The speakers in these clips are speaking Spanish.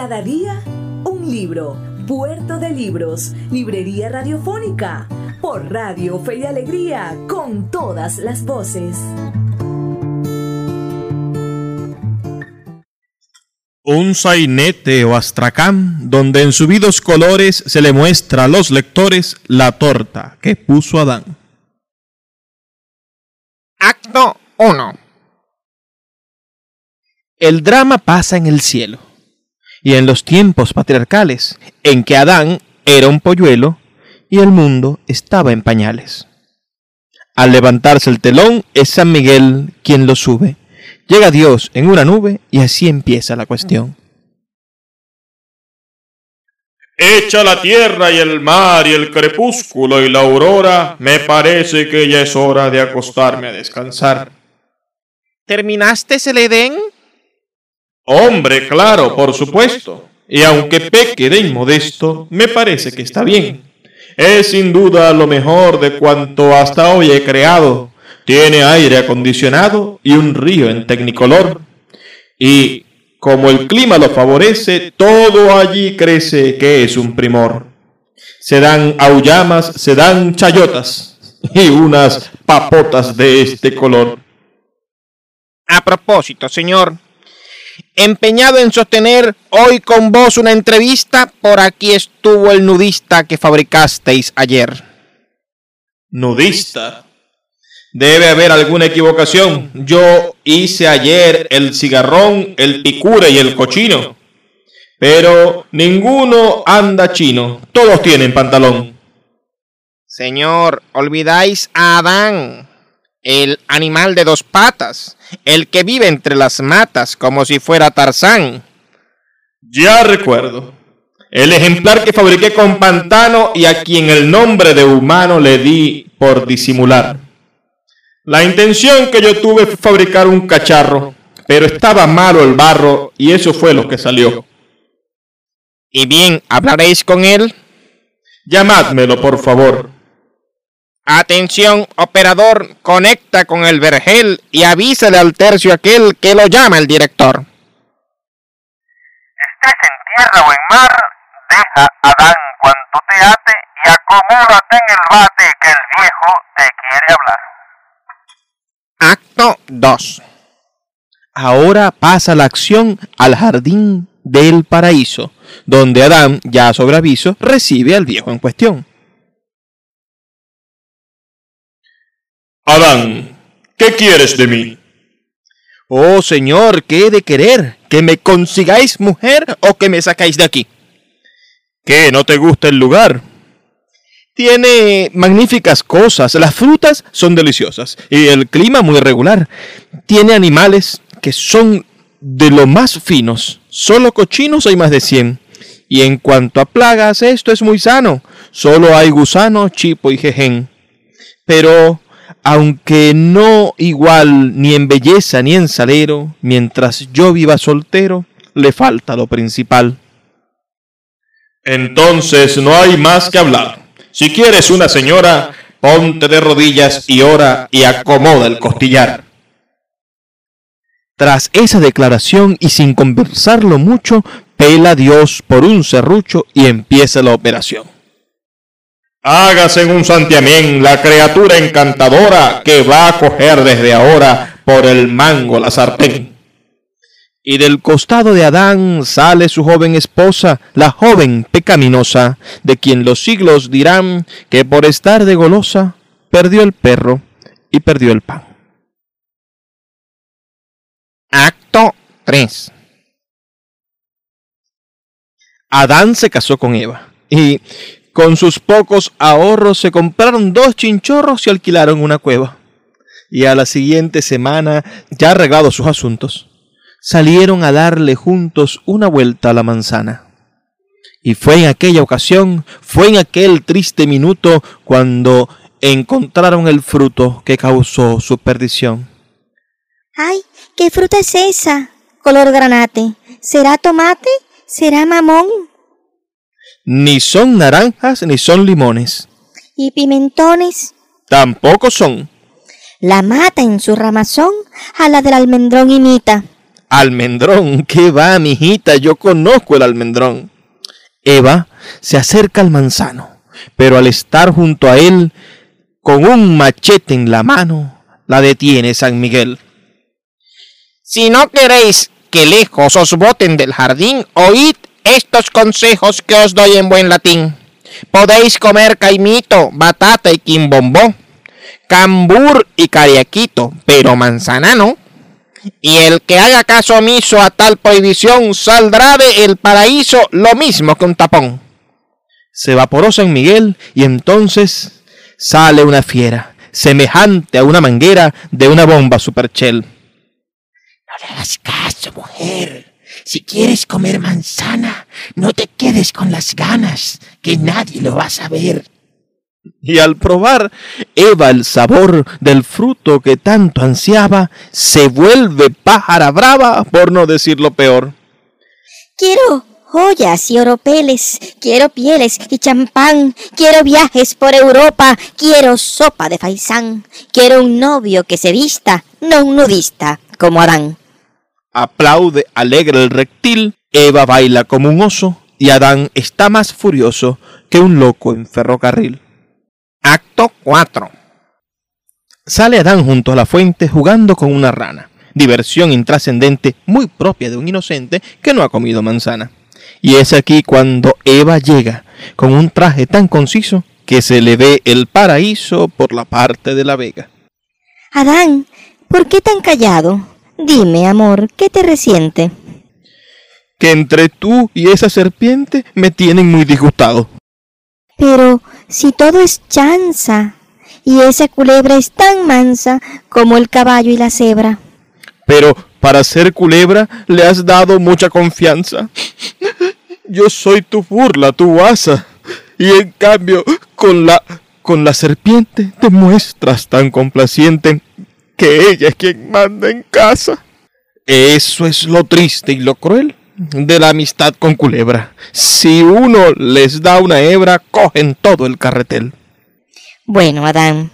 Cada día, un libro. Puerto de Libros, Librería Radiofónica, por Radio Fe y Alegría, con todas las voces. Un sainete o astracán donde en subidos colores se le muestra a los lectores la torta que puso Adán. Acto 1 El drama pasa en el cielo y en los tiempos patriarcales en que Adán era un polluelo y el mundo estaba en pañales. Al levantarse el telón es San Miguel quien lo sube. Llega Dios en una nube y así empieza la cuestión. Echa la tierra y el mar y el crepúsculo y la aurora, me parece que ya es hora de acostarme a descansar. ¿Terminaste el Edén? Hombre, claro, por supuesto. Y aunque peque de inmodesto, me parece que está bien. Es sin duda lo mejor de cuanto hasta hoy he creado. Tiene aire acondicionado y un río en tecnicolor. Y como el clima lo favorece, todo allí crece que es un primor. Se dan aullamas, se dan chayotas y unas papotas de este color. A propósito, señor, empeñado en sostener hoy con vos una entrevista, por aquí estuvo el nudista que fabricasteis ayer. ¿Nudista? Debe haber alguna equivocación. Yo hice ayer el cigarrón, el picure y el cochino. Pero ninguno anda chino. Todos tienen pantalón. Señor, olvidáis a Adán, el animal de dos patas el que vive entre las matas como si fuera Tarzán. Ya recuerdo. El ejemplar que fabriqué con pantano y a quien el nombre de humano le di por disimular. La intención que yo tuve fue fabricar un cacharro, pero estaba malo el barro y eso fue lo que salió. ¿Y bien, hablaréis con él? Llamádmelo, por favor. Atención, operador, conecta con el vergel y avísale al tercio aquel que lo llama el director. Estés en tierra o en mar, deja a Adán cuanto te ate y acomódate en el bate que el viejo te quiere hablar. Acto 2. Ahora pasa la acción al jardín del paraíso, donde Adán, ya sobre aviso, recibe al viejo en cuestión. Adán, ¿qué quieres de mí? Oh Señor, ¿qué he de querer? ¿Que me consigáis mujer o que me sacáis de aquí? ¿Qué? ¿No te gusta el lugar? Tiene magníficas cosas, las frutas son deliciosas y el clima muy regular. Tiene animales que son de lo más finos, solo cochinos hay más de 100. Y en cuanto a plagas, esto es muy sano, solo hay gusano, chipo y jejen. Pero aunque no igual ni en belleza ni en salero, mientras yo viva soltero, le falta lo principal. Entonces no hay más que hablar. Si quieres una señora, ponte de rodillas y ora y acomoda el costillar. Tras esa declaración y sin conversarlo mucho, pela Dios por un serrucho y empieza la operación. Hágase en un santiamén la criatura encantadora que va a coger desde ahora por el mango la sartén. Y del costado de Adán sale su joven esposa, la joven pecaminosa, de quien los siglos dirán que por estar de golosa perdió el perro y perdió el pan. Acto 3 Adán se casó con Eva y con sus pocos ahorros se compraron dos chinchorros y alquilaron una cueva. Y a la siguiente semana, ya arreglados sus asuntos, salieron a darle juntos una vuelta a la manzana. Y fue en aquella ocasión, fue en aquel triste minuto cuando encontraron el fruto que causó su perdición. ¡Ay! ¿Qué fruta es esa? Color granate. ¿Será tomate? ¿Será mamón? Ni son naranjas ni son limones. ¿Y pimentones? Tampoco son. La mata en su ramazón a la del almendrón imita. Almendrón, ¿qué va, mijita? Yo conozco el almendrón. Eva se acerca al manzano, pero al estar junto a él, con un machete en la mano, la detiene San Miguel. Si no queréis que lejos os boten del jardín, oíd estos consejos que os doy en buen latín. Podéis comer caimito, batata y quimbombó, cambur y cariaquito, pero manzana no. Y el que haga caso omiso a tal prohibición saldrá de el paraíso lo mismo que un tapón. Se evaporó San Miguel y entonces sale una fiera, semejante a una manguera de una bomba superchel. No le hagas caso, mujer. Si quieres comer manzana, no te quedes con las ganas, que nadie lo va a saber. Y al probar Eva el sabor del fruto que tanto ansiaba, se vuelve pájara brava, por no decir lo peor. Quiero joyas y oropeles, quiero pieles y champán, quiero viajes por Europa, quiero sopa de faisán, quiero un novio que se vista, no un nudista, como Adán. Aplaude alegre el reptil, Eva baila como un oso y Adán está más furioso que un loco en ferrocarril. Acto 4. Sale Adán junto a la fuente jugando con una rana, diversión intrascendente muy propia de un inocente que no ha comido manzana. Y es aquí cuando Eva llega con un traje tan conciso que se le ve el paraíso por la parte de la vega. Adán, ¿por qué tan callado? Dime, amor, ¿qué te resiente? Que entre tú y esa serpiente me tienen muy disgustado. Pero si todo es chanza, y esa culebra es tan mansa como el caballo y la cebra. Pero para ser culebra le has dado mucha confianza. Yo soy tu burla, tu guasa. Y en cambio, con la con la serpiente te muestras tan complaciente que ella es quien manda en casa. Eso es lo triste y lo cruel de la amistad con culebra. Si uno les da una hebra, cogen todo el carretel. Bueno, Adán,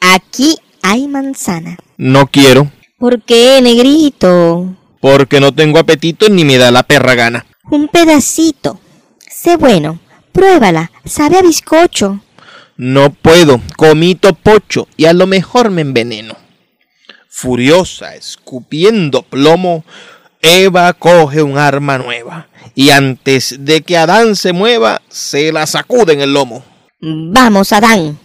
aquí hay manzana. No quiero, ¿Por qué, negrito? porque no tengo apetito ni me da la perra gana. Un pedacito. Sé bueno. Pruébala. Sabe a bizcocho. No puedo, comito pocho y a lo mejor me enveneno. Furiosa, escupiendo plomo, Eva coge un arma nueva y antes de que Adán se mueva, se la sacude en el lomo. Vamos, Adán.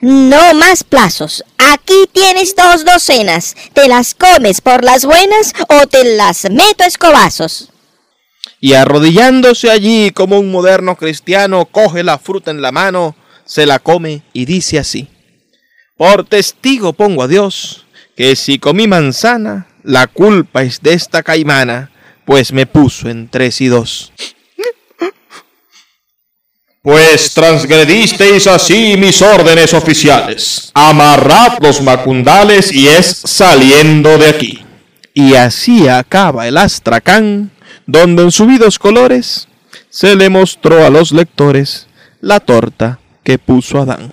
No más plazos. Aquí tienes dos docenas. ¿Te las comes por las buenas o te las meto a escobazos? Y arrodillándose allí como un moderno cristiano, coge la fruta en la mano, se la come y dice así. Por testigo pongo a Dios que si comí manzana, la culpa es de esta caimana, pues me puso en tres y dos. Pues transgredisteis así mis órdenes oficiales. Amarrad los macundales y es saliendo de aquí. Y así acaba el astracán, donde en subidos colores se le mostró a los lectores la torta que puso Adán.